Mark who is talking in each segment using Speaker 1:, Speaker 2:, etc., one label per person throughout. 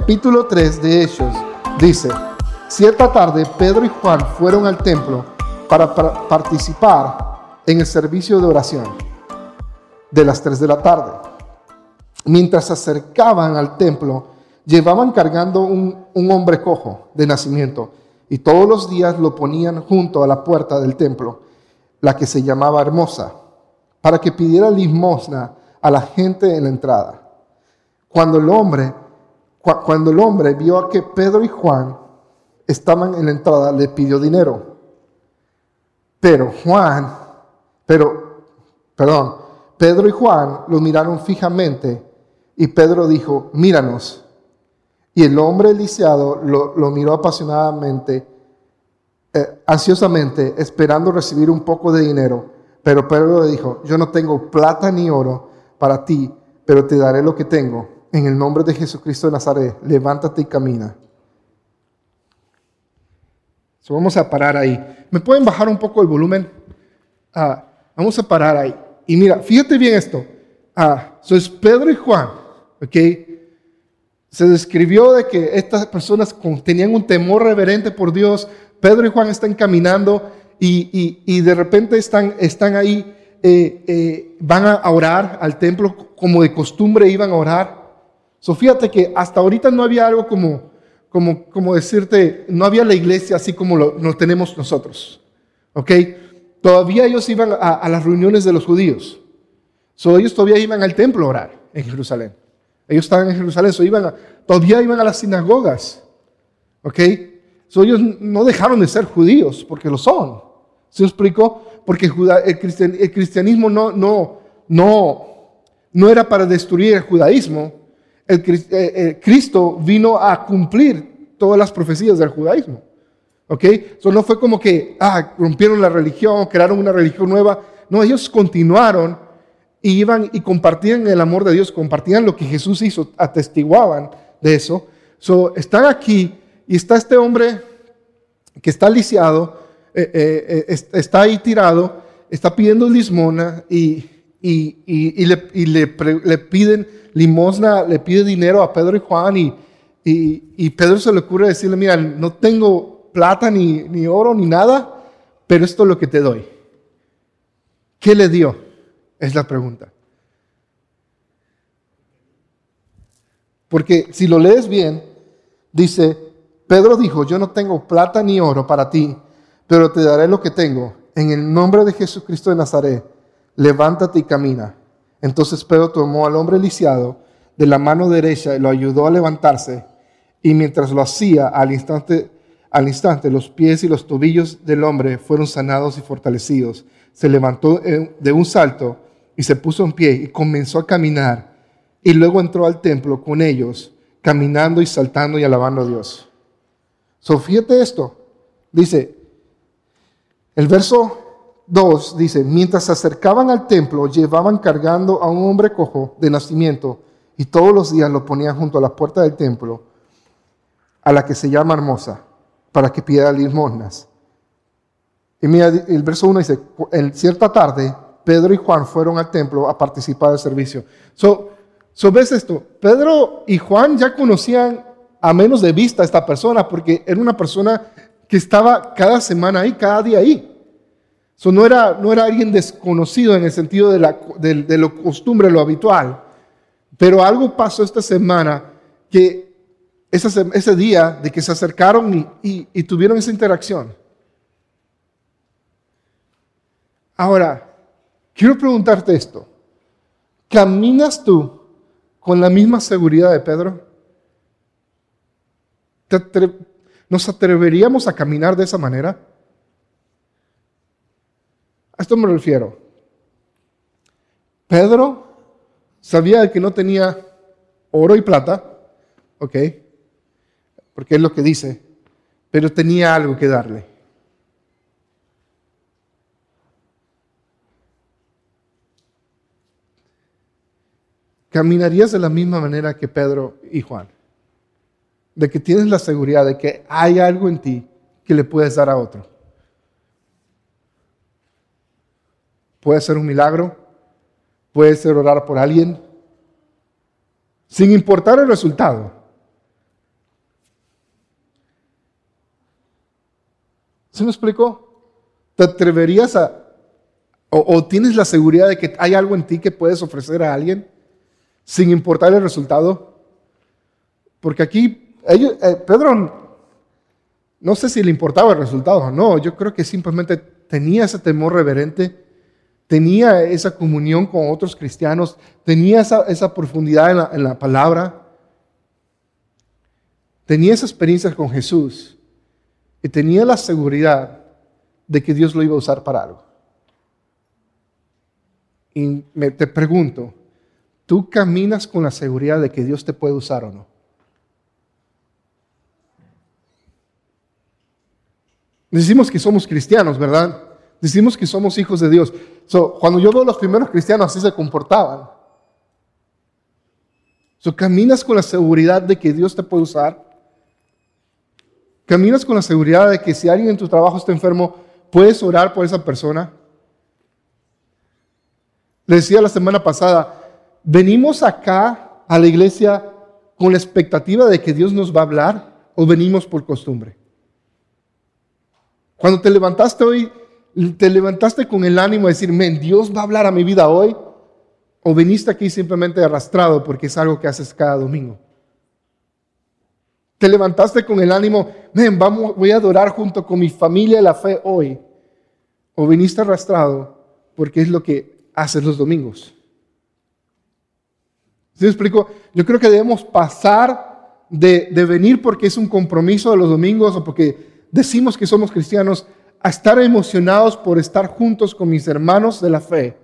Speaker 1: capítulo 3 de Hechos dice, cierta tarde Pedro y Juan fueron al templo para, participar en el servicio de oración de las 3 de la tarde. Mientras se acercaban al templo, llevaban cargando un, un hombre cojo de nacimiento y todos los días lo ponían junto a la puerta del templo, la que se llamaba Hermosa, para que pidiera limosna a la gente en la entrada. Cuando el hombre, cuando el hombre vio a que Pedro y Juan estaban en la entrada, le pidió dinero. Pero Juan, pero, perdón, Pedro y Juan lo miraron fijamente y Pedro dijo, míranos. Y el hombre lisiado lo, miró apasionadamente, eh, ansiosamente, esperando recibir un poco de dinero. Pero Pedro le dijo, yo no tengo plata ni oro para ti, pero te daré lo que tengo. En el nombre de Jesucristo de Nazaret, levántate y camina. vamos a parar ahí. ¿Me pueden bajar un poco el volumen? Ah, vamos a parar ahí. Y mira, fíjate bien esto. Ah, es Pedro y Juan, ¿ok? Se describió de que estas personas tenían un temor reverente por Dios. Pedro y Juan están caminando y, de repente están, ahí, eh, eh, van a orar al templo como de costumbre iban a orar. So, que hasta ahorita no había algo como, como, como decirte, no había la iglesia así como lo, tenemos nosotros. ¿Ok? Todavía ellos iban a, las reuniones de los judíos. So, ellos todavía iban al templo a orar en Jerusalén. Ellos estaban en Jerusalén, so, iban todavía iban a las sinagogas. ¿Ok? So, ellos no dejaron de ser judíos porque lo son. ¿Se explicó? Porque el, cristianismo no, no, no, no era para destruir el judaísmo. El, eh, Cristo vino a cumplir todas las profecías del judaísmo. ¿Ok? Eso no fue como que, ah, rompieron la religión, crearon una religión nueva. No, ellos continuaron y iban y compartían el amor de Dios, compartían lo que Jesús hizo, atestiguaban de eso. So, están aquí y está este hombre que está lisiado, eh, eh, eh, está ahí tirado, está pidiendo limosna y, y, le, piden limosna, le pide dinero a Pedro y Juan y, y, Pedro se le ocurre decirle, mira, no tengo plata ni, ni oro ni nada, pero esto es lo que te doy. ¿Qué le dio? Es la pregunta. Porque si lo lees bien, dice, Pedro dijo, yo no tengo plata ni oro para ti, pero te daré lo que tengo. En el nombre de Jesucristo de Nazaret, levántate y camina. Entonces Pedro tomó al hombre lisiado de la mano derecha y lo ayudó a levantarse. Y mientras lo hacía, al instante, al instante los pies y los tobillos del hombre fueron sanados y fortalecidos. Se levantó de un salto y se puso en pie y comenzó a caminar. Y luego entró al templo con ellos, caminando y saltando y alabando a Dios. So, fíjate esto. Dice, el verso 2 dice, mientras se acercaban al templo, llevaban cargando a un hombre cojo de nacimiento y todos los días lo ponían junto a la puerta del templo, a la que se llama Hermosa, para que pidiera limosnas. Y mira, el verso 1 dice, en cierta tarde, Pedro y Juan fueron al templo a participar del servicio. So, so ves esto, Pedro y Juan ya conocían a menos de vista a esta persona, porque era una persona que estaba cada semana ahí, cada día ahí. So, no, era, no era alguien desconocido en el sentido de, lo costumbre, lo habitual. Pero algo pasó esta semana que ese, ese día de que se acercaron y, y tuvieron esa interacción. Ahora, quiero preguntarte esto. ¿Caminas tú con la misma seguridad de Pedro? ¿Te, ¿Nos atreveríamos a caminar de esa manera? A esto me refiero. Pedro sabía que no tenía oro y plata, ¿ok? Porque es lo que dice, pero tenía algo que darle. ¿Caminarías de la misma manera que Pedro y Juan? de que tienes la seguridad de que hay algo en ti que le puedes dar a otro. Puede ser un milagro, puede ser orar por alguien, sin importar el resultado. ¿Se me explicó? ¿Te atreverías a, o, tienes la seguridad de que hay algo en ti que puedes ofrecer a alguien, sin importar el resultado? Porque aquí, ellos, eh, Pedro, no sé si le importaba el resultado o no, yo creo que simplemente tenía ese temor reverente tenía esa comunión con otros cristianos, tenía esa, profundidad en la, en la palabra, tenía esa experiencia con Jesús y tenía la seguridad de que Dios lo iba a usar para algo. Y me, te pregunto, ¿tú caminas con la seguridad de que Dios te puede usar o no? Decimos que somos cristianos, ¿verdad? Decimos que somos hijos de Dios. cuando yo veo a los primeros cristianos, así se comportaban. So, caminas con la seguridad de que Dios te puede usar. Caminas con la seguridad de que si alguien en tu trabajo está enfermo, puedes orar por esa persona. Le decía la semana pasada, venimos acá a la iglesia con la expectativa de que Dios nos va a hablar o venimos por costumbre. Cuando te levantaste hoy, te levantaste con el ánimo de decir, men, Dios va a hablar a mi vida hoy, o viniste aquí simplemente arrastrado porque es algo que haces cada domingo. Te levantaste con el ánimo, men, vamos, voy a adorar junto con mi familia la fe hoy, o viniste arrastrado porque es lo que haces los domingos. ¿Sí me explico? Yo creo que debemos pasar de, de venir porque es un compromiso de los domingos o porque decimos que somos cristianos a estar emocionados por estar juntos con mis hermanos de la fe,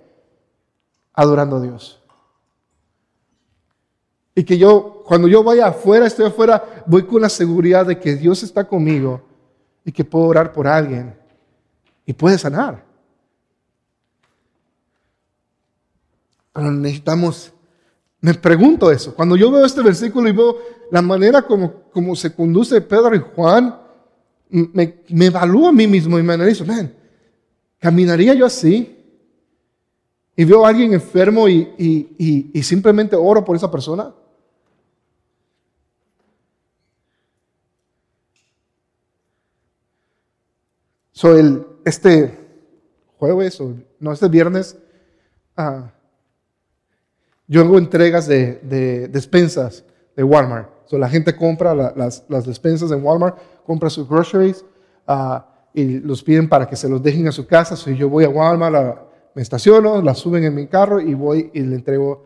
Speaker 1: adorando a Dios. Y que yo, cuando yo vaya afuera, estoy afuera, voy con la seguridad de que Dios está conmigo y que puedo orar por alguien y puede sanar. Pero necesitamos, me pregunto eso, cuando yo veo este versículo y veo la manera como, como se conduce Pedro y Juan, me, evalúo a mí mismo y me analizo, man, ¿caminaría yo así? Y veo a alguien enfermo y, simplemente oro por esa persona. So, el, este jueves, o no, este viernes, uh, yo hago entregas de, despensas de Walmart. So, la gente compra las, las despensas en Walmart compra sus groceries ah, y los piden para que se los dejen a su casa. Si yo voy a Walmart, me estaciono, la suben en mi carro y voy y le entrego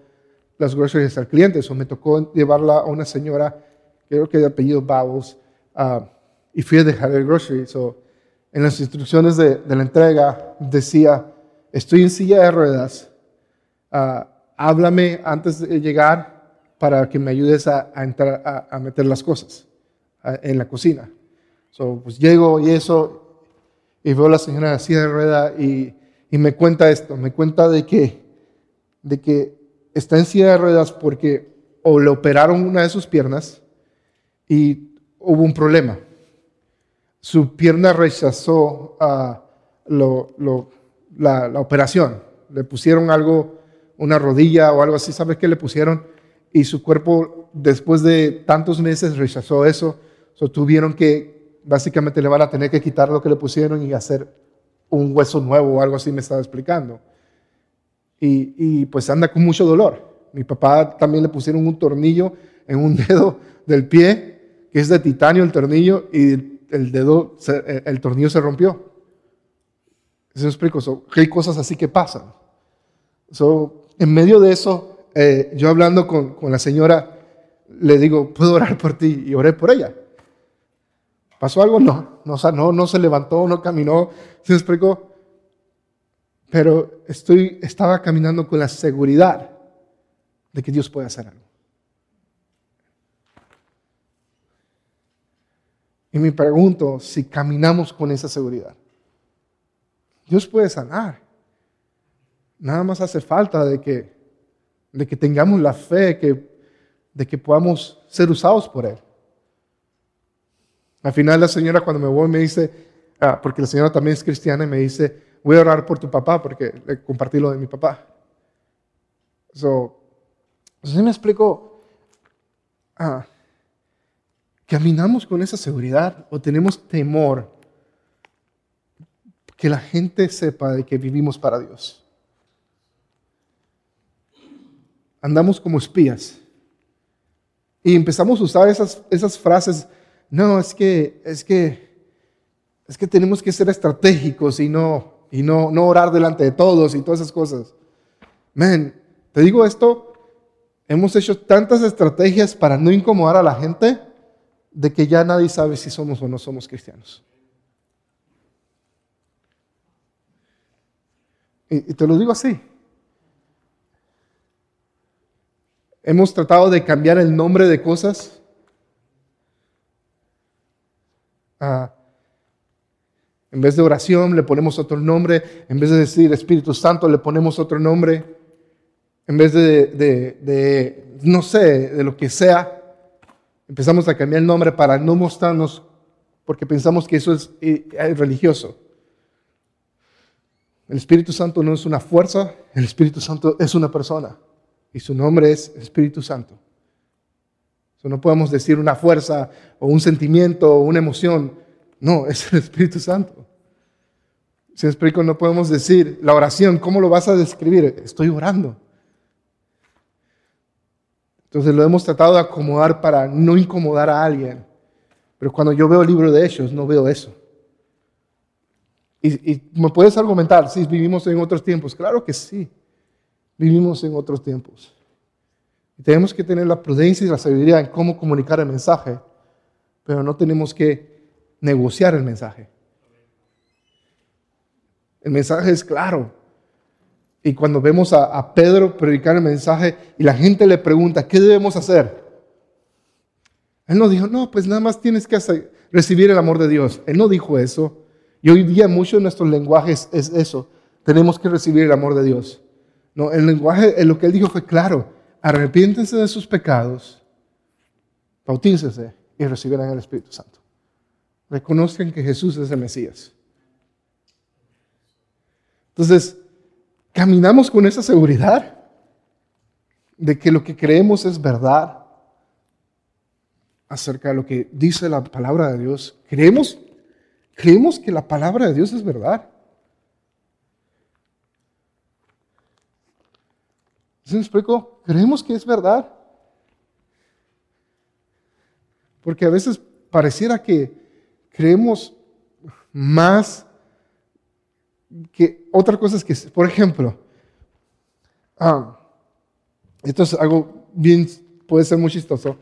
Speaker 1: las groceries al cliente. Eso me tocó llevarla a una señora, creo que de apellido Bowles, ah, y fui a dejar el grocery. So, en las instrucciones de, la entrega decía, estoy en silla de ruedas, ah, háblame antes de llegar para que me ayudes a, entrar, a meter las cosas en la cocina. So, pues llego y eso, y veo a la señora así de rueda y, y, me cuenta esto, me cuenta de que, de que está en silla de ruedas porque o le operaron una de sus piernas y hubo un problema. Su pierna rechazó uh, lo, lo, la, la, operación. Le pusieron algo, una rodilla o algo así, ¿sabes qué le pusieron? Y su cuerpo, después de tantos meses, rechazó eso. So, tuvieron que básicamente le van a tener que quitar lo que le pusieron y hacer un hueso nuevo o algo así, me estaba explicando. Y, pues anda con mucho dolor. Mi papá también le pusieron un tornillo en un dedo del pie, que es de titanio el tornillo, y el dedo, el tornillo se rompió. ¿Se me explico? hay cosas así que pasan. So, en medio de eso, eh, yo hablando con, la señora, le digo, ¿puedo orar por ti? Y oré por ella. ¿Pasó algo? No, no no se levantó, no caminó, se explicó. Pero estoy, estaba caminando con la seguridad de que Dios puede hacer algo. Y me pregunto si caminamos con esa seguridad. Dios puede sanar. Nada más hace falta de que, de que tengamos la fe que, de que podamos ser usados por Él. Al final la señora cuando me voy me dice, ah, porque la señora también es cristiana y me dice, voy a orar por tu papá porque le compartí lo de mi papá. So, ¿sí me explico? Ah, ¿Caminamos con esa seguridad o tenemos temor que la gente sepa de que vivimos para Dios. Andamos como espías. Y empezamos a usar esas, esas frases, no, es que, es que, es que tenemos que ser estratégicos y no, y no, no orar delante de todos y todas esas cosas. Men, te digo esto, hemos hecho tantas estrategias para no incomodar a la gente de que ya nadie sabe si somos o no somos cristianos. Y, te lo digo así. Hemos tratado de cambiar el nombre de cosas. Ah, en vez de oración le ponemos otro nombre. En vez de decir Espíritu Santo le ponemos otro nombre. En vez de, no sé, de lo que sea, empezamos a cambiar el nombre para no mostrarnos porque pensamos que eso es eh, religioso. El Espíritu Santo no es una fuerza, el Espíritu Santo es una persona y su nombre es Espíritu Santo. no podemos decir una fuerza o un sentimiento o una emoción, no, es el Espíritu Santo. Si explico, no podemos decir la oración, ¿cómo lo vas a describir? Estoy orando. Entonces lo hemos tratado de acomodar para no incomodar a alguien. Pero cuando yo veo el libro de Hechos, no veo eso. Y, me puedes argumentar, si vivimos en otros tiempos. Claro que sí, vivimos en otros tiempos. Y tenemos que tener la prudencia y la sabiduría en cómo comunicar el mensaje, pero no tenemos que negociar el mensaje. El mensaje es claro. Y cuando vemos a, Pedro predicar el mensaje y la gente le pregunta, ¿qué debemos hacer? Él no dijo, no, pues nada más tienes que recibir el amor de Dios. Él no dijo eso. Y hoy día mucho de nuestros lenguajes es eso. Tenemos que recibir el amor de Dios. No, el lenguaje, lo que él dijo fue claro. Arrepiéntense de sus pecados, bautícense y recibirán el Espíritu Santo. Reconozcan que Jesús es el Mesías. Entonces, caminamos con esa seguridad de que lo que creemos es verdad acerca de lo que dice la palabra de Dios. Creemos Creemos que la palabra de Dios es verdad. ¿Se me explico? Creemos que es verdad. Porque a veces pareciera que creemos más que otra cosa es que, por ejemplo, ah, esto es algo bien, puede ser muy chistoso,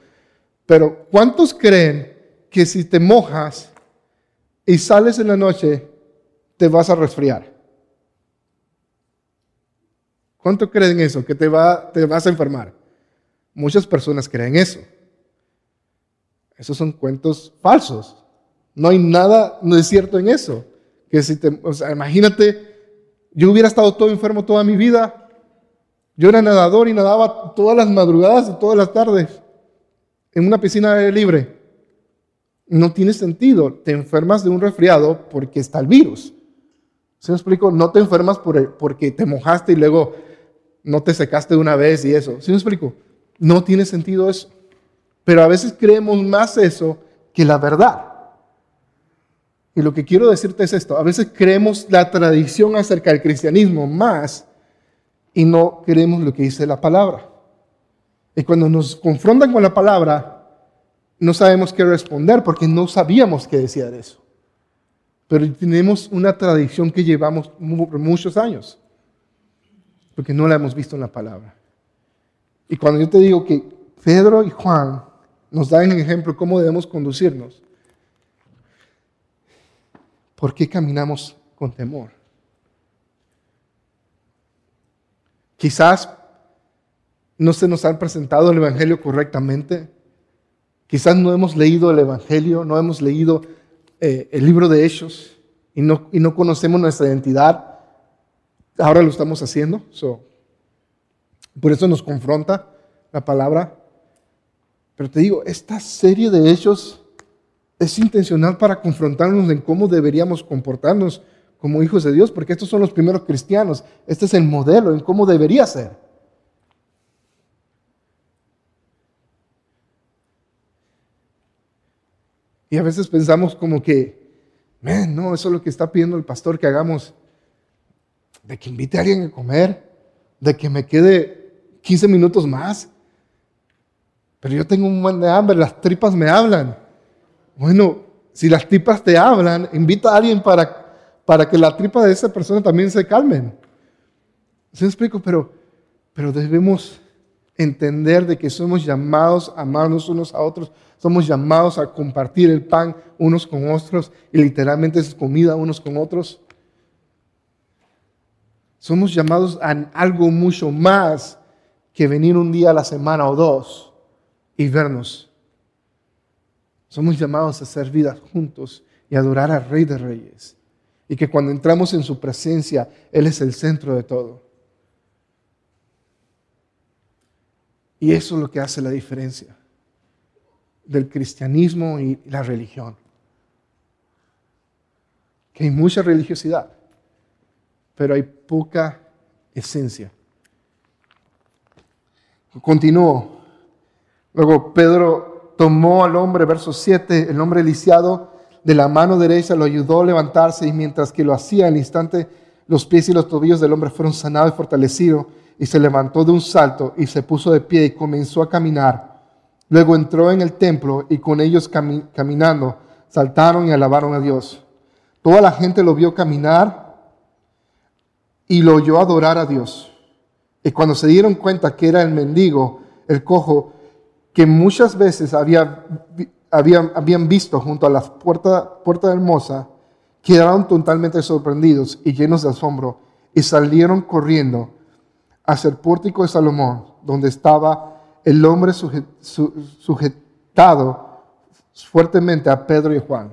Speaker 1: pero ¿cuántos creen que si te mojas y sales en la noche, te vas a resfriar. ¿Cuánto creen eso? Que te, va, te vas a enfermar. Muchas personas creen eso. Esos son cuentos falsos. No hay nada, no es cierto en eso. Que si te, o sea, imagínate, yo hubiera estado todo enfermo toda mi vida. Yo era nadador y nadaba todas las madrugadas y todas las tardes en una piscina libre no tiene sentido. Te enfermas de un resfriado porque está el virus. ¿Se me explico? No te enfermas porque te mojaste y luego no te secaste de una vez y eso. ¿Se me explico? No tiene sentido eso. Pero a veces creemos más eso que la verdad. Y lo que quiero decirte es esto. A veces creemos la tradición acerca del cristianismo más y no creemos lo que dice la palabra. Y cuando nos confrontan con la palabra, no sabemos qué responder porque no sabíamos qué decía de eso. Pero tenemos una tradición que llevamos muchos años, porque no la hemos visto en la palabra. Y cuando yo te digo que Pedro y Juan nos dan un ejemplo de cómo debemos conducirnos, ¿por qué caminamos con temor? Quizás no se nos ha presentado el Evangelio correctamente Quizás no hemos leído el Evangelio, no hemos leído eh, el libro de Hechos y no, y no conocemos nuestra identidad. Ahora lo estamos haciendo. por eso nos confronta la palabra. Pero te digo, esta serie de hechos es intencional para confrontarnos en cómo deberíamos comportarnos como hijos de Dios, porque estos son los primeros cristianos. Este es el modelo en cómo debería ser. Y a veces pensamos como que no, eso es lo que está pidiendo el pastor que hagamos. De que invite a alguien a comer, de que me quede 15 minutos más. Pero yo tengo un buen de hambre, las tripas me hablan. Bueno, si las tripas te hablan, invita a alguien para, para que la tripa de esa persona también se calmen. ¿Se me explico? Pero, pero debemos entender de que somos llamados a amarnos unos a otros, somos llamados a compartir el pan unos con otros y literalmente es comida unos con otros. Somos llamados a algo mucho más que venir un día a la semana o dos y vernos. Somos llamados a hacer vida juntos y adorar al Rey de Reyes. Y que cuando entramos en su presencia, Él es el centro de todo. Y eso es lo que hace la diferencia del cristianismo y la religión. Que hay mucha religiosidad, pero hay poca esencia. Continúo. Luego Pedro tomó al hombre, verso 7, el hombre lisiado de la mano derecha lo ayudó a levantarse y mientras que lo hacía al instante los pies y los tobillos del hombre fueron sanados y fortalecidos y se levantó de un salto y se puso de pie y comenzó a caminar. Luego entró en el templo y con ellos caminando saltaron y alabaron a Dios. Toda la gente lo vio caminar y lo oyó adorar a Dios. Y cuando se dieron cuenta que era el mendigo, el cojo, que muchas veces había, habían, habían visto junto a la puerta, puerta hermosa, quedaron totalmente sorprendidos y llenos de asombro y salieron corriendo hacia el pórtico de Salomón, donde estaba el hombre sujetado fuertemente a Pedro y Juan.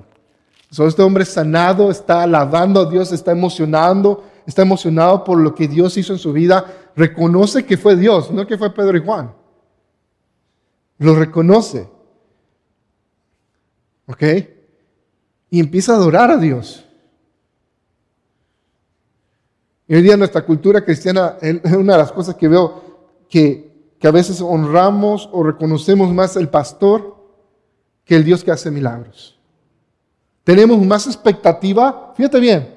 Speaker 1: este hombre sanado está alabando a Dios, está emocionando, está emocionado por lo que Dios hizo en su vida. Reconoce que fue Dios, no que fue Pedro y Juan. Lo reconoce. ¿Ok? Y empieza a adorar a Dios. Y hoy día nuestra cultura cristiana es una de las cosas que veo que, a veces honramos o reconocemos más el pastor que el Dios que hace milagros. Tenemos más expectativa, fíjate bien,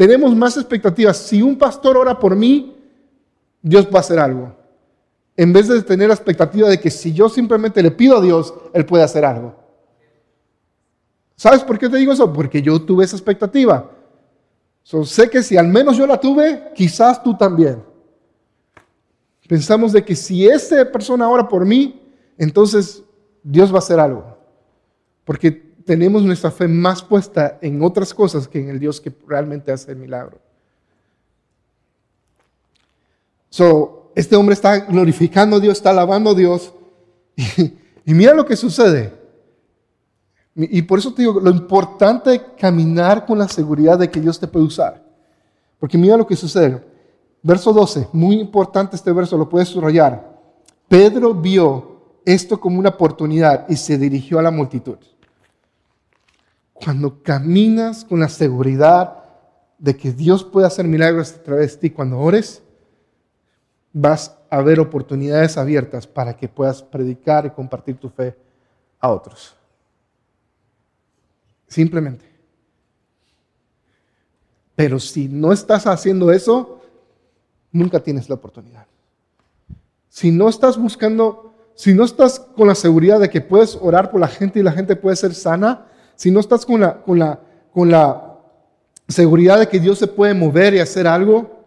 Speaker 1: tenemos más expectativa. Si un pastor ora por mí, Dios va a hacer algo. En vez de tener la expectativa de que si yo simplemente le pido a Dios, Él puede hacer algo. ¿Sabes por qué te digo eso? Porque yo tuve esa expectativa sé que si al menos yo la tuve, quizás tú también. Pensamos de que si esa persona ora por mí, entonces Dios va a hacer algo. Porque tenemos nuestra fe más puesta en otras cosas que en el Dios que realmente hace el milagro. So, este hombre está glorificando a Dios, está alabando a Dios. y mira lo que sucede. Y por eso te digo, lo importante es caminar con la seguridad de que Dios te puede usar. Porque mira lo que sucede. Verso 12, muy importante este verso, lo puedes subrayar. Pedro vio esto como una oportunidad y se dirigió a la multitud. Cuando caminas con la seguridad de que Dios puede hacer milagros a través de ti, cuando ores, vas a ver oportunidades abiertas para que puedas predicar y compartir tu fe a otros. Simplemente. Pero si no estás haciendo eso, nunca tienes la oportunidad. Si no estás buscando, si no estás con la seguridad de que puedes orar por la gente y la gente puede ser sana, si no estás con la, con la, con la seguridad de que Dios se puede mover y hacer algo,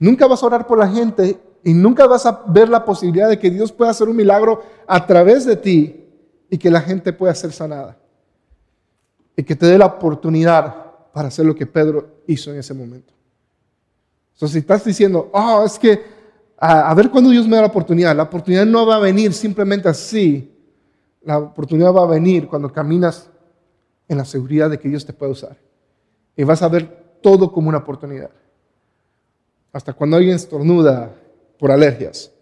Speaker 1: nunca vas a orar por la gente y nunca vas a ver la posibilidad de que Dios pueda hacer un milagro a través de ti y que la gente pueda ser sanada y que te dé la oportunidad para hacer lo que Pedro hizo en ese momento. Entonces, si estás diciendo, oh, es que a, ver cuándo Dios me da la oportunidad, la oportunidad no va a venir simplemente así. La oportunidad va a venir cuando caminas en la seguridad de que Dios te puede usar. Y vas a ver todo como una oportunidad. Hasta cuando alguien estornuda por alergias.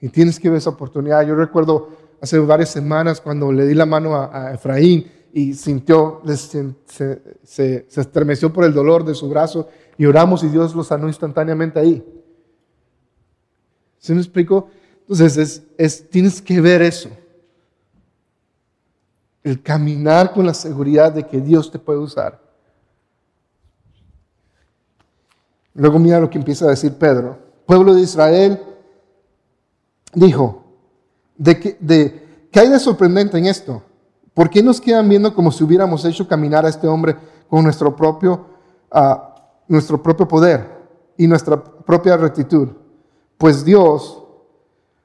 Speaker 1: Y tienes que ver esa oportunidad. Yo recuerdo hace varias semanas cuando le di la mano a, Efraín y sintió, se, estremeció por el dolor de su brazo y oramos y Dios lo sanó instantáneamente ahí. ¿Se me explicó? Entonces, es, tienes que ver eso. El caminar con la seguridad de que Dios te puede usar. Luego mira lo que empieza a decir Pedro. Pueblo de Israel dijo, ¿de qué, de, ¿qué hay de sorprendente en esto? ¿Por qué nos quedan viendo como si hubiéramos hecho caminar a este hombre con nuestro propio, uh, nuestro propio poder y nuestra propia rectitud? Pues Dios,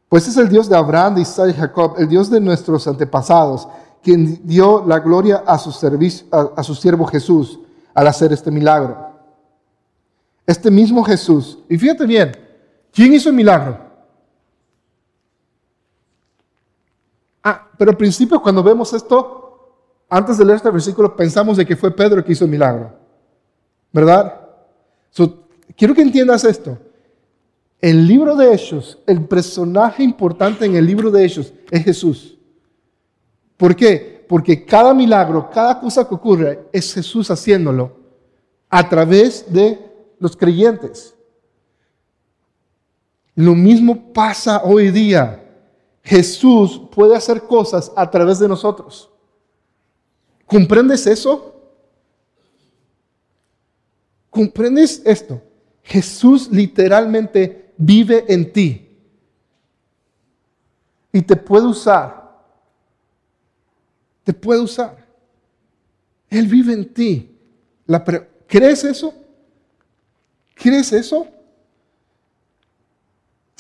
Speaker 1: pues es el Dios de Abraham, de Isaac y Jacob, el Dios de nuestros antepasados, quien dio la gloria a su, servicio, a, su siervo Jesús al hacer este milagro. Este mismo Jesús, y fíjate bien, ¿quién hizo el milagro? Ah, pero al principio cuando vemos esto, antes de leer este versículo, pensamos de que fue Pedro que hizo el milagro. ¿Verdad? quiero que entiendas esto. El libro de Hechos, el personaje importante en el libro de Hechos es Jesús. ¿Por qué? Porque cada milagro, cada cosa que ocurre es Jesús haciéndolo a través de los creyentes. Lo mismo pasa hoy día. Jesús puede hacer cosas a través de nosotros. ¿Comprendes eso? ¿Comprendes esto? Jesús literalmente vive en ti y te puede usar te puede usar. Él vive en ti. ¿Crees eso? ¿Crees eso?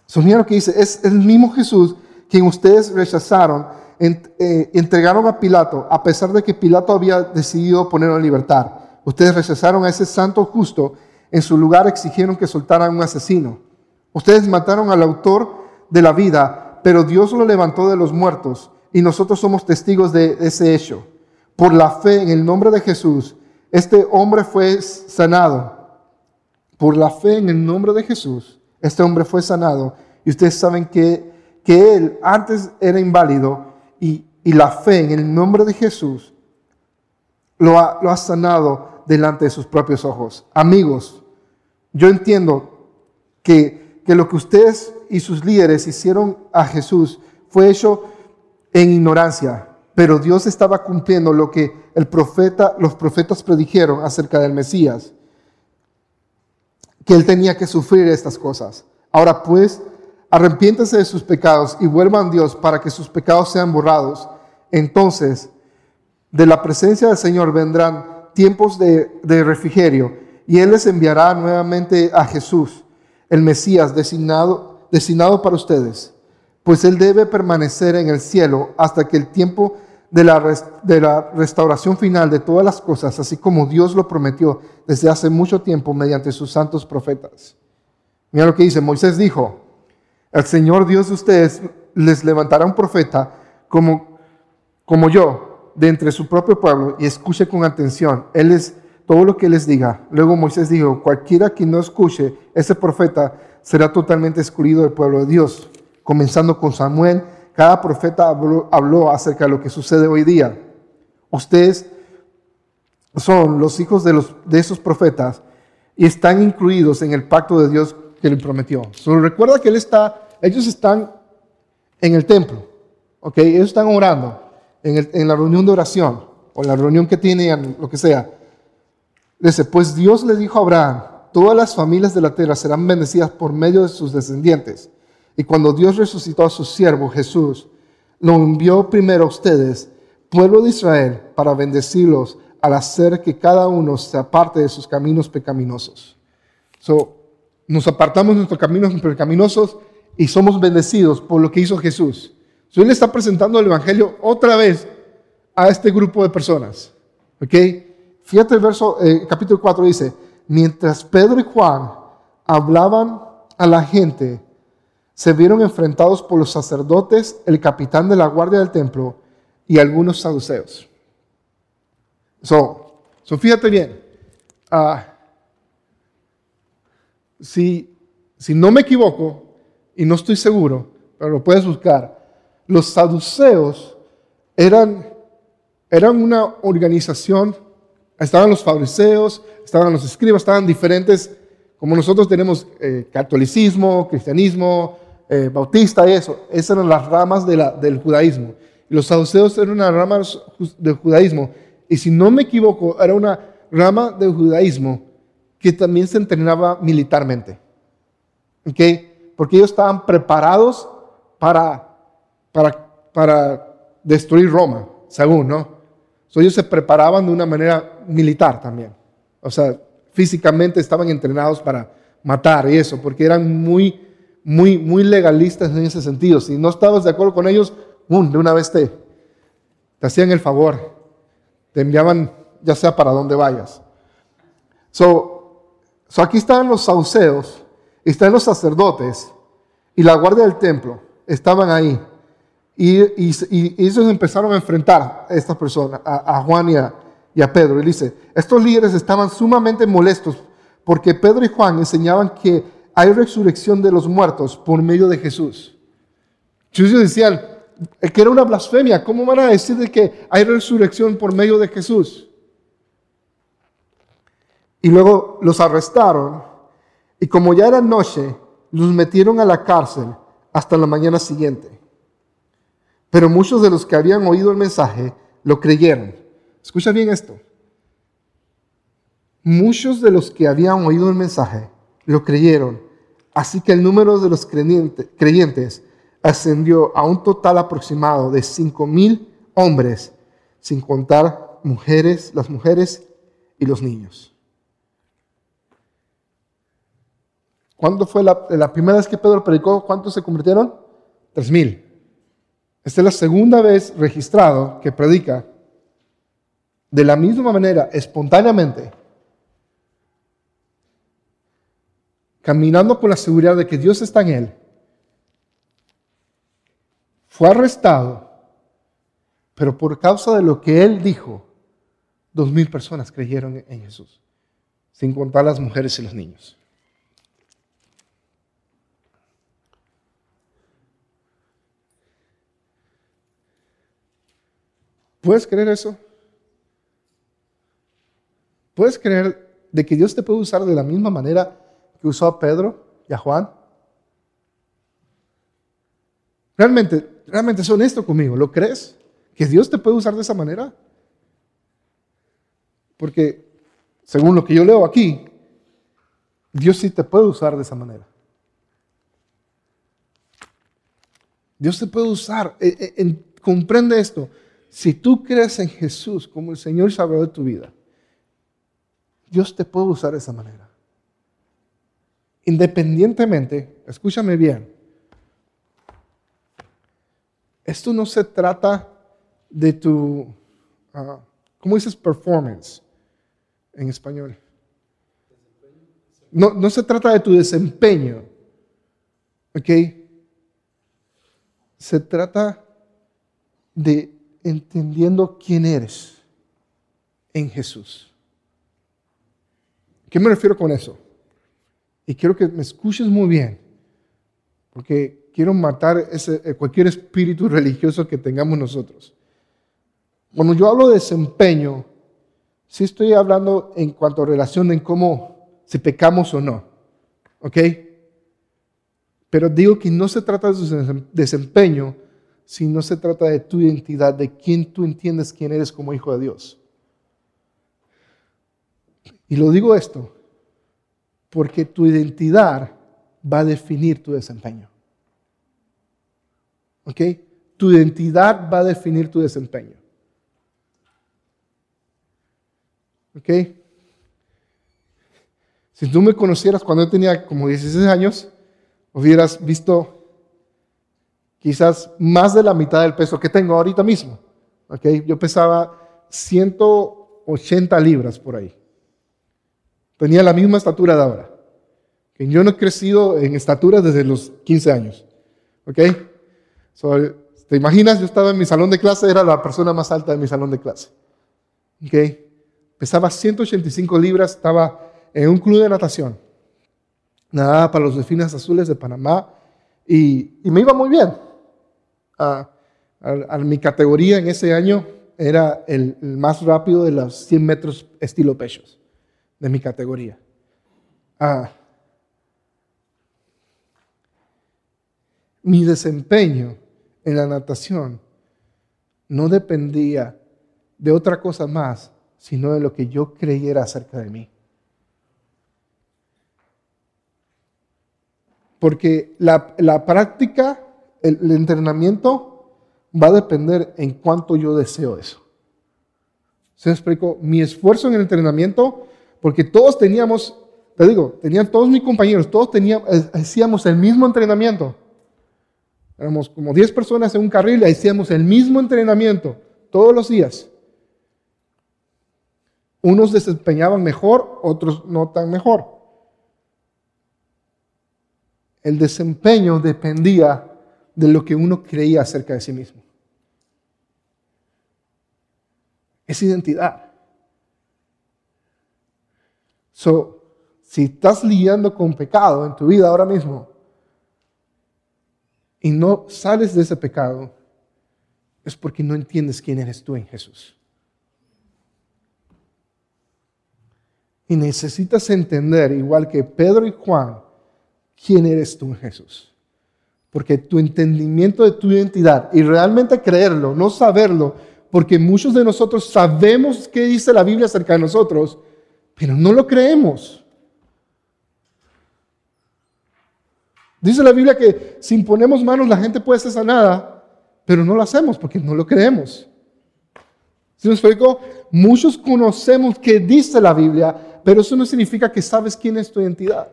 Speaker 1: So, lo que dice, es el mismo Jesús quien ustedes rechazaron, eh, entregaron a Pilato, a pesar de que Pilato había decidido ponerlo en libertad. Ustedes rechazaron a ese santo justo, en su lugar exigieron que soltaran un asesino. Ustedes mataron al autor de la vida, pero Dios lo levantó de los muertos y nosotros somos testigos de ese hecho. Por la fe en el nombre de Jesús, este hombre fue sanado. Por la fe en el nombre de Jesús, este hombre fue sanado. Y ustedes saben que, que él antes era inválido y, la fe en el nombre de Jesús lo ha, lo ha sanado delante de sus propios ojos. Amigos, yo entiendo que, que lo que ustedes y sus líderes hicieron a Jesús fue hecho en ignorancia, pero Dios estaba cumpliendo lo que el profeta, los profetas predijeron acerca del Mesías, que él tenía que sufrir estas cosas. Ahora pues, arrepiéntense de sus pecados y vuelvan a Dios para que sus pecados sean borrados. Entonces, de la presencia del Señor vendrán tiempos de, de refrigerio y Él les enviará nuevamente a Jesús, el Mesías designado, designado para ustedes pues Él debe permanecer en el cielo hasta que el tiempo de la, restauración final de todas las cosas, así como Dios lo prometió desde hace mucho tiempo mediante sus santos profetas. Mira lo que dice, Moisés dijo, el Señor Dios de ustedes les levantará un profeta como, como yo de entre su propio pueblo y escuche con atención. Él es todo lo que les diga. Luego Moisés dijo, cualquiera que no escuche ese profeta será totalmente excluido del pueblo de Dios comenzando con Samuel, cada profeta habló, acerca de lo que sucede hoy día. Ustedes son los hijos de, los, de esos profetas y están incluidos en el pacto de Dios que le prometió. Solo recuerda que él está, ellos están en el templo, ¿ok? Ellos están orando en, en la reunión de oración o la reunión que tienen, lo que sea. Dice, pues Dios le dijo a Abraham, todas las familias de la tierra serán bendecidas por medio de sus descendientes. Y cuando Dios resucitó a su siervo Jesús, lo envió primero a ustedes, pueblo de Israel, para bendecirlos al hacer que cada uno se aparte de sus caminos pecaminosos. So, nos apartamos de nuestros caminos pecaminosos y somos bendecidos por lo que hizo Jesús. So, él está presentando el Evangelio otra vez a este grupo de personas. ¿Ok? Fíjate el verso, eh, capítulo 4 dice, mientras Pedro y Juan hablaban a la gente, se vieron enfrentados por los sacerdotes, el capitán de la guardia del templo y algunos saduceos. So, fíjate bien, ah, si, si no me equivoco, y no estoy seguro, pero lo puedes buscar, los saduceos eran, eran una organización, estaban los fariseos, estaban los escribas, estaban diferentes, como nosotros tenemos eh, catolicismo, cristianismo, eh, bautista y eso. Esas eran las ramas del judaísmo. Los saduceos eran una rama del judaísmo. Y si no me equivoco, era una rama del judaísmo que también se entrenaba militarmente. ¿Okay? Porque ellos estaban preparados para, para, para destruir Roma, según, ¿no? ellos se preparaban de una manera militar también. O sea, físicamente estaban entrenados para matar y eso, porque eran muy, muy, muy legalistas en ese sentido. Si no estabas de acuerdo con ellos, de una vez te, hacían el favor, te enviaban ya sea para donde vayas. So, so aquí están los sauceos, están los sacerdotes y la guardia del templo, estaban ahí. Y, ellos empezaron a enfrentar a estas personas, a, Juan y a, y a Pedro. Y dice, estos líderes estaban sumamente molestos porque Pedro y Juan enseñaban que hay resurrección de los muertos por medio de Jesús. Ellos decían que era una blasfemia. ¿Cómo van a decir de que hay resurrección por medio de Jesús? Y luego los arrestaron y como ya era noche, los metieron a la cárcel hasta la mañana siguiente. Pero muchos de los que habían oído el mensaje lo creyeron. Escucha bien esto. Muchos de los que habían oído el mensaje lo creyeron. Así que el número de los creyentes ascendió a un total aproximado de cinco mil hombres, sin contar mujeres, las mujeres y los niños. ¿Cuándo fue la, la primera vez que Pedro predicó? ¿Cuántos se convirtieron? Tres mil. Esta es la segunda vez registrado que predica de la misma manera, espontáneamente, caminando con la seguridad de que Dios está en él. Fue arrestado, pero por causa de lo que él dijo, dos mil personas creyeron en Jesús, sin contar las mujeres y los niños. ¿Puedes creer eso? ¿Puedes creer de que Dios te puede usar de la misma manera que usó a Pedro y a Juan? Realmente, realmente es honesto conmigo. ¿Lo crees? ¿Que Dios te puede usar de esa manera? Porque, según lo que yo leo aquí, Dios sí te puede usar de esa manera. Dios te puede usar. Eh, eh, comprende esto. Si tú crees en Jesús como el Señor Salvador de tu vida, Dios te puede usar de esa manera. Independientemente, escúchame bien, esto no se trata de tu, ah, ¿cómo dices performance en español? No, no se trata de tu desempeño, ¿ok? Se trata de entendiendo quién eres en Jesús. ¿Qué me refiero con eso? Y quiero que me escuches muy bien, porque quiero matar ese, eh, cualquier espíritu religioso que tengamos nosotros. Cuando yo hablo de desempeño, sí estoy hablando en cuanto a relación en cómo, si pecamos o no. ¿Ok? Pero digo que no se trata de desempeño, si no se trata de tu identidad, de quién tú entiendes quién eres como hijo de Dios. Y lo digo esto porque tu identidad va a definir tu desempeño. ¿Ok? Tu identidad va a definir tu desempeño. ¿Ok? Si tú me conocieras cuando yo tenía como 16 años, hubieras visto quizás más de la mitad del peso que tengo ahorita mismo. ¿okay? Yo pesaba 180 libras por ahí. Tenía la misma estatura de ahora. Yo no he crecido en estatura desde los 15 años. ¿Ok? ¿Te imaginas? Yo estaba en mi salón de clase, era la persona más alta de mi salón de clase. ¿Ok? Pesaba 185 libras, estaba en un club de natación. Nadaba para los delfines azules de Panamá y, me iba muy bien a, mi categoría en ese año era el, más rápido de los 100 metros estilo pechos, de mi categoría. mi desempeño en la natación no dependía de otra cosa más, sino de lo que yo creyera acerca de mí. Porque la, práctica, el, entrenamiento, va a depender en cuánto yo deseo eso. ¿Se explico? Mi esfuerzo en el entrenamiento, porque todos teníamos, te digo, tenían todos mis compañeros, todos teníamos, eh, hacíamos el mismo entrenamiento. Éramos como 10 personas en un carril y hacíamos el mismo entrenamiento todos los días. Unos desempeñaban mejor, otros no tan mejor. El desempeño dependía de lo que uno creía acerca de sí mismo. Es identidad. So, si estás lidiando con pecado en tu vida ahora mismo y no sales de ese pecado, es porque no entiendes quién eres tú en Jesús. Y necesitas entender, igual que Pedro y Juan, quién eres tú en Jesús. Porque tu entendimiento de tu identidad y realmente creerlo, no saberlo, porque muchos de nosotros sabemos qué dice la Biblia acerca de nosotros, pero no lo creemos. Dice la Biblia que si imponemos manos la gente puede ser sanada, pero no lo hacemos porque no lo creemos. ¿Sí me explico? Muchos conocemos qué dice la Biblia, pero eso no significa que sabes quién es tu identidad.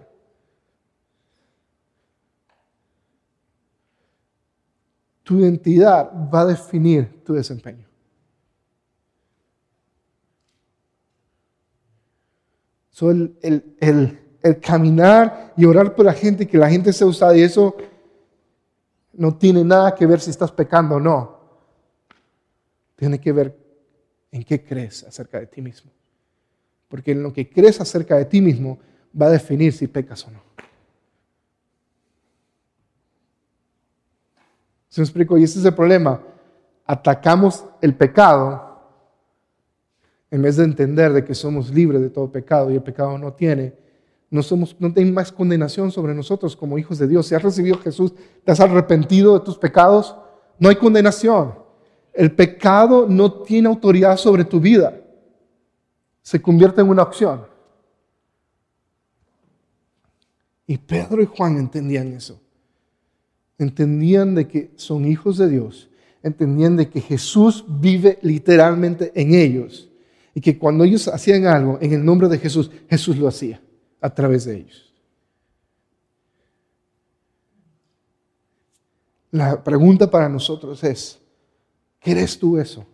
Speaker 1: Tu identidad va a definir tu desempeño. So, el, el, caminar y orar por la gente, que la gente sea usada, y eso no tiene nada que ver si estás pecando o no. Tiene que ver en qué crees acerca de ti mismo. Porque en lo que crees acerca de ti mismo va a definir si pecas o no. ¿Se me explico? Y ese es el problema. Atacamos el pecado en vez de entender de que somos libres de todo pecado y el pecado no tiene, no, somos, no tiene más condenación sobre nosotros como hijos de Dios. Si has recibido Jesús, te has arrepentido de tus pecados, no hay condenación. El pecado no tiene autoridad sobre tu vida se convierte en una opción. Y Pedro y Juan entendían eso. Entendían de que son hijos de Dios. Entendían de que Jesús vive literalmente en ellos. Y que cuando ellos hacían algo en el nombre de Jesús, Jesús lo hacía a través de ellos. La pregunta para nosotros es, ¿crees tú eso?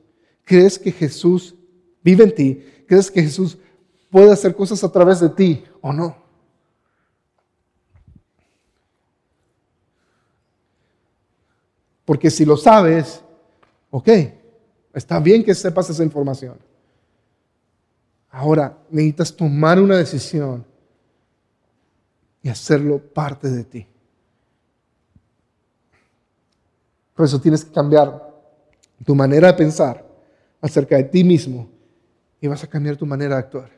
Speaker 1: ¿Crees que Jesús vive en ti? ¿Crees que Jesús puede hacer cosas a través de ti o no? Porque si lo sabes, ok, está bien que sepas esa información. Ahora necesitas tomar una decisión y hacerlo parte de ti. Por eso tienes que cambiar tu manera de pensar acerca de ti mismo y vas a cambiar tu manera de actuar.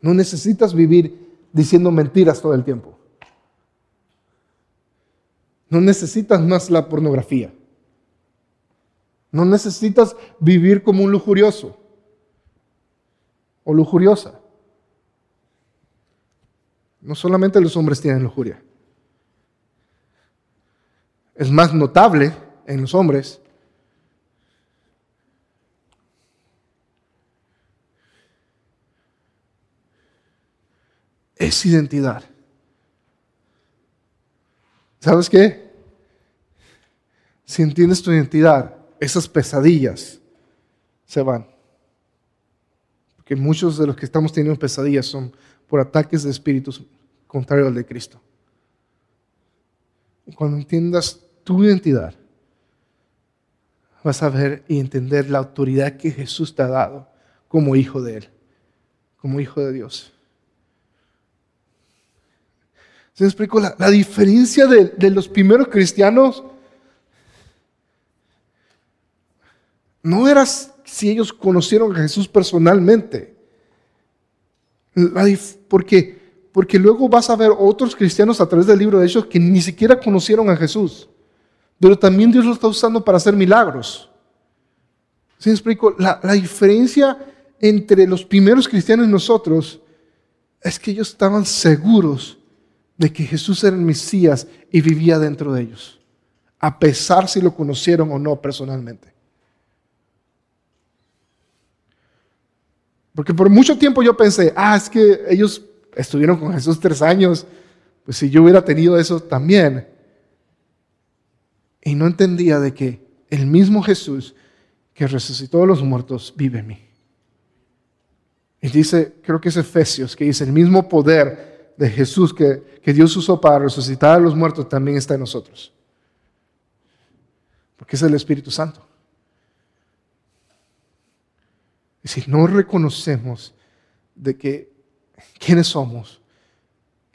Speaker 1: No necesitas vivir diciendo mentiras todo el tiempo. No necesitas más la pornografía. No necesitas vivir como un lujurioso o lujuriosa. No solamente los hombres tienen lujuria. Es más notable en los hombres es identidad. ¿Sabes qué? Si entiendes tu identidad, esas pesadillas se van. Porque muchos de los que estamos teniendo pesadillas son por ataques de espíritus contrarios al de Cristo. Y cuando entiendas tu identidad, vas a ver y entender la autoridad que Jesús te ha dado como hijo de Él, como hijo de Dios. ¿Se explico? La, la diferencia de, de los primeros cristianos no era si ellos conocieron a Jesús personalmente. Porque, porque luego vas a ver otros cristianos a través del libro de Hechos que ni siquiera conocieron a Jesús. pero también Dios lo está usando para hacer milagros. ¿Sí me explico? La, la diferencia entre los primeros cristianos y nosotros es que ellos estaban seguros de que Jesús era el Mesías y vivía dentro de ellos, a pesar si lo conocieron o no personalmente. Porque por mucho tiempo yo pensé, ah, es que ellos estuvieron con Jesús tres años, pues si yo hubiera tenido eso también. Y no entendía de que el mismo Jesús que resucitó a los muertos vive en mí. Y dice, creo que es Efesios, que dice, el mismo poder de Jesús que, que Dios usó para resucitar a los muertos también está en nosotros. Porque es el Espíritu Santo. Y si no reconocemos de que quiénes somos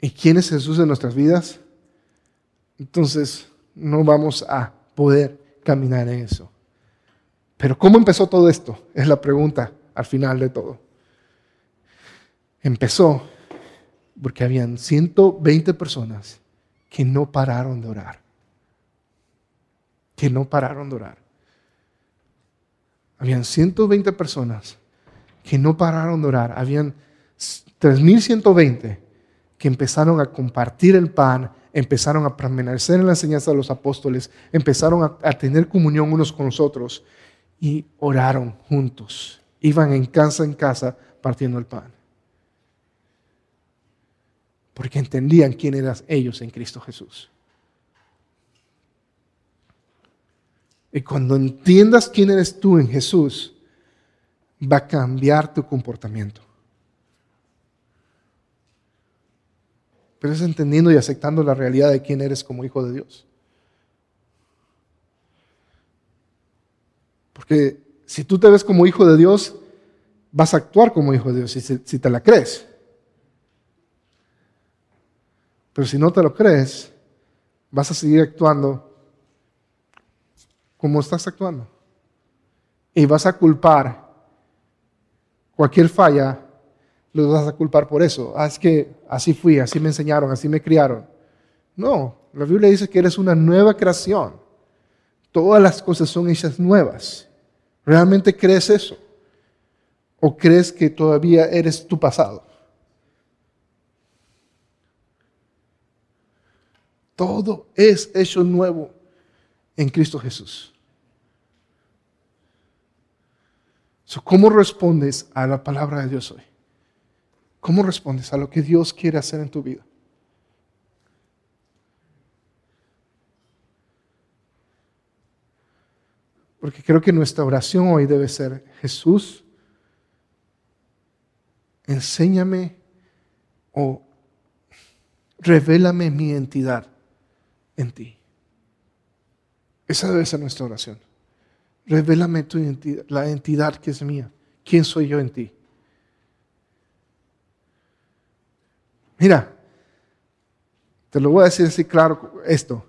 Speaker 1: y quién es Jesús en nuestras vidas, entonces no vamos a poder caminar en eso. Pero ¿cómo empezó todo esto? Es la pregunta al final de todo. Empezó porque habían 120 personas que no pararon de orar. Que no pararon de orar. Habían 120 personas que no pararon de orar. Habían 3120 que empezaron a compartir el pan, empezaron a permanecer en la enseñanza de los apóstoles, empezaron a, a tener comunión unos con los otros y oraron juntos. Iban en casa en casa partiendo el pan. Porque entendían quién eran ellos en Cristo Jesús. Y cuando entiendas quién eres tú en Jesús, va a cambiar tu comportamiento. Pero es entendiendo y aceptando la realidad de quién eres como hijo de Dios. Porque si tú te ves como hijo de Dios, vas a actuar como hijo de Dios si, te la crees. Pero si no te lo crees, vas a seguir actuando como estás actuando. Y vas a culpar cualquier falla, lo vas a culpar por eso. Ah, es que así fui, así me enseñaron, así me criaron. No, la Biblia dice que eres una nueva creación. Todas las cosas son hechas nuevas. ¿Realmente crees eso? ¿O crees que todavía eres tu pasado? Todo es hecho nuevo en Cristo Jesús. ¿Cómo respondes a la palabra de Dios hoy? ¿Cómo respondes a lo que Dios quiere hacer en tu vida? Porque creo que nuestra oración hoy debe ser, Jesús, enséñame o revélame mi identidad en ti. Esa debe ser nuestra oración. Revélame tu identidad, la identidad que es mía. ¿Quién soy yo en ti? Mira, te lo voy a decir así claro esto.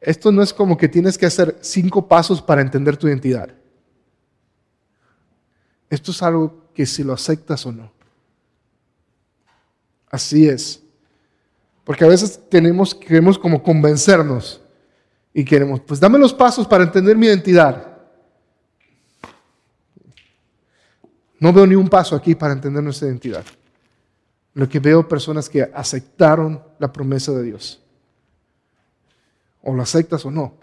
Speaker 1: Esto no es como que tienes que hacer cinco pasos para entender tu identidad. Esto es algo que si lo aceptas o no. Así es. Porque a veces tenemos, queremos como convencernos y queremos, pues dame los pasos para entender mi identidad. No veo ni un paso aquí para entender nuestra identidad. Lo que veo personas que aceptaron la promesa de Dios o lo aceptas o no.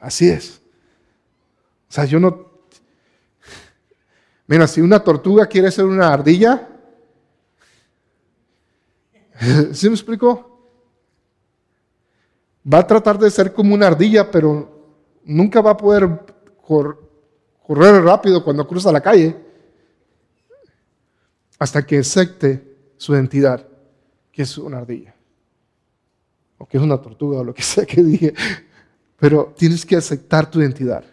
Speaker 1: Así es. O sea, yo no... Mira, si una tortuga quiere ser una ardilla, ¿sí me explico? Va a tratar de ser como una ardilla, pero nunca va a poder correr rápido cuando cruza la calle hasta que acepte su identidad, que es una ardilla o que es una tortuga o lo que sea que dije, pero tienes que aceptar tu identidad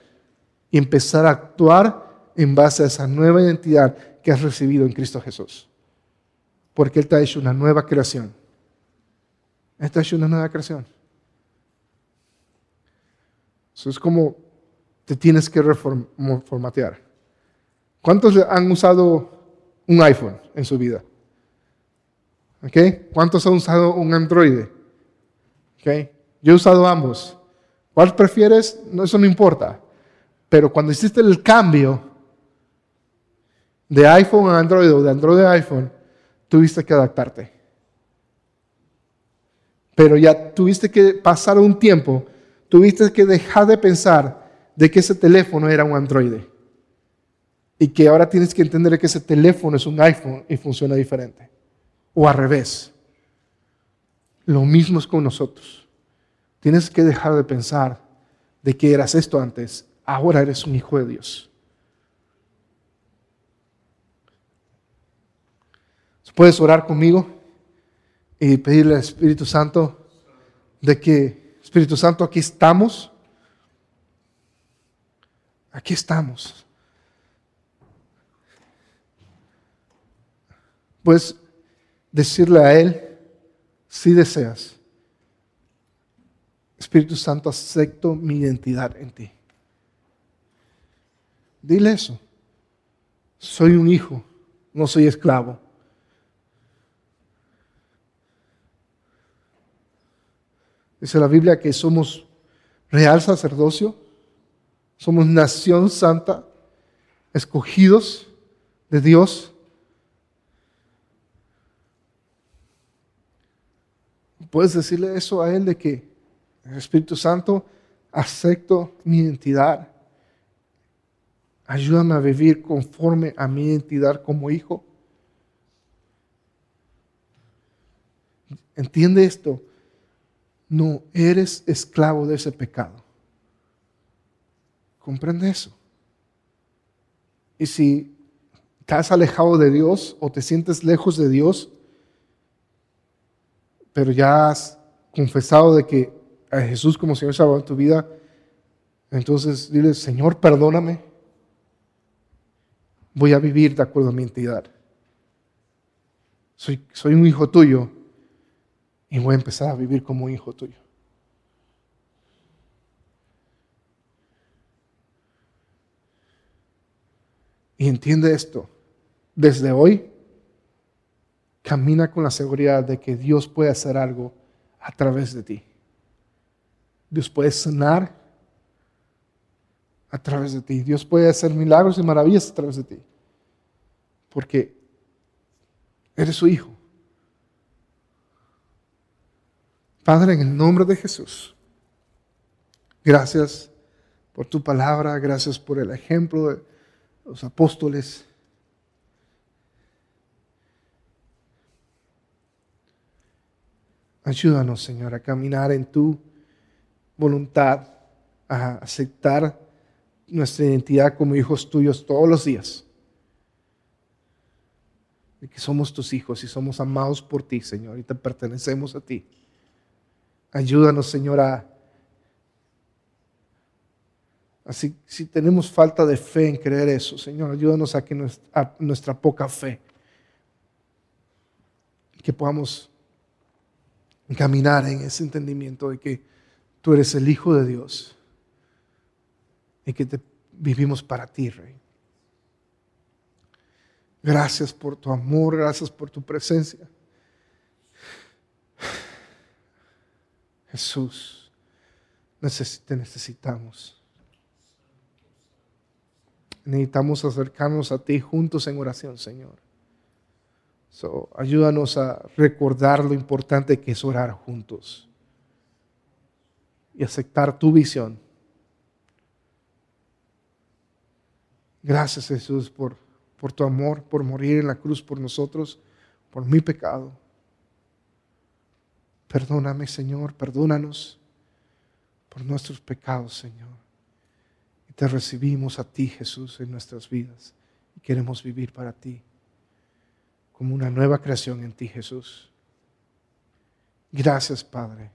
Speaker 1: y empezar a actuar en base a esa nueva identidad que has recibido en Cristo Jesús. Porque Él te ha hecho una nueva creación. Él te ha hecho una nueva creación. Eso es como te tienes que reformatear. ¿Cuántos han usado un iPhone en su vida? ¿Okay? ¿Cuántos han usado un Android? ¿Okay? Yo he usado ambos. ¿Cuál prefieres? No, eso no importa. Pero cuando hiciste el cambio de iPhone a Android o de Android a iPhone, tuviste que adaptarte. Pero ya tuviste que pasar un tiempo, tuviste que dejar de pensar de que ese teléfono era un Android. Y que ahora tienes que entender que ese teléfono es un iPhone y funciona diferente. O al revés. Lo mismo es con nosotros. Tienes que dejar de pensar de que eras esto antes. Ahora eres un hijo de Dios. Puedes orar conmigo y pedirle al Espíritu Santo de que, Espíritu Santo, aquí estamos. Aquí estamos. Puedes decirle a Él, si deseas, Espíritu Santo, acepto mi identidad en ti. Dile eso. Soy un hijo, no soy esclavo. Dice la Biblia que somos real sacerdocio, somos nación santa, escogidos de Dios. Puedes decirle eso a Él de que Espíritu Santo, acepto mi identidad. Ayúdame a vivir conforme a mi identidad como hijo. Entiende esto. No eres esclavo de ese pecado. Comprende eso. Y si estás alejado de Dios o te sientes lejos de Dios, pero ya has confesado de que a Jesús como Señor Salvador en tu vida, entonces dile, Señor, perdóname. Voy a vivir de acuerdo a mi identidad. Soy, soy un hijo tuyo y voy a empezar a vivir como un hijo tuyo. Y entiende esto. Desde hoy, camina con la seguridad de que Dios puede hacer algo a través de ti. Dios puede sanar a través de ti. Dios puede hacer milagros y maravillas a través de ti. Porque eres su hijo. Padre, en el nombre de Jesús, gracias por tu palabra, gracias por el ejemplo de los apóstoles. Ayúdanos, Señor, a caminar en tu voluntad a aceptar nuestra identidad como hijos tuyos todos los días. De que somos tus hijos y somos amados por ti, Señor, y te pertenecemos a ti. Ayúdanos, Señor, a... Así, si tenemos falta de fe en creer eso, Señor, ayúdanos a que nuestra, poca fe, que podamos caminar en ese entendimiento de que Tú eres el Hijo de Dios y que te vivimos para ti, Rey. Gracias por tu amor, gracias por tu presencia. Jesús, te necesitamos. Necesitamos acercarnos a ti juntos en oración, Señor. So, ayúdanos a recordar lo importante que es orar juntos y aceptar tu visión. Gracias Jesús por, por tu amor, por morir en la cruz por nosotros, por mi pecado. Perdóname Señor, perdónanos por nuestros pecados Señor. Te recibimos a ti Jesús en nuestras vidas y queremos vivir para ti como una nueva creación en ti Jesús. Gracias Padre.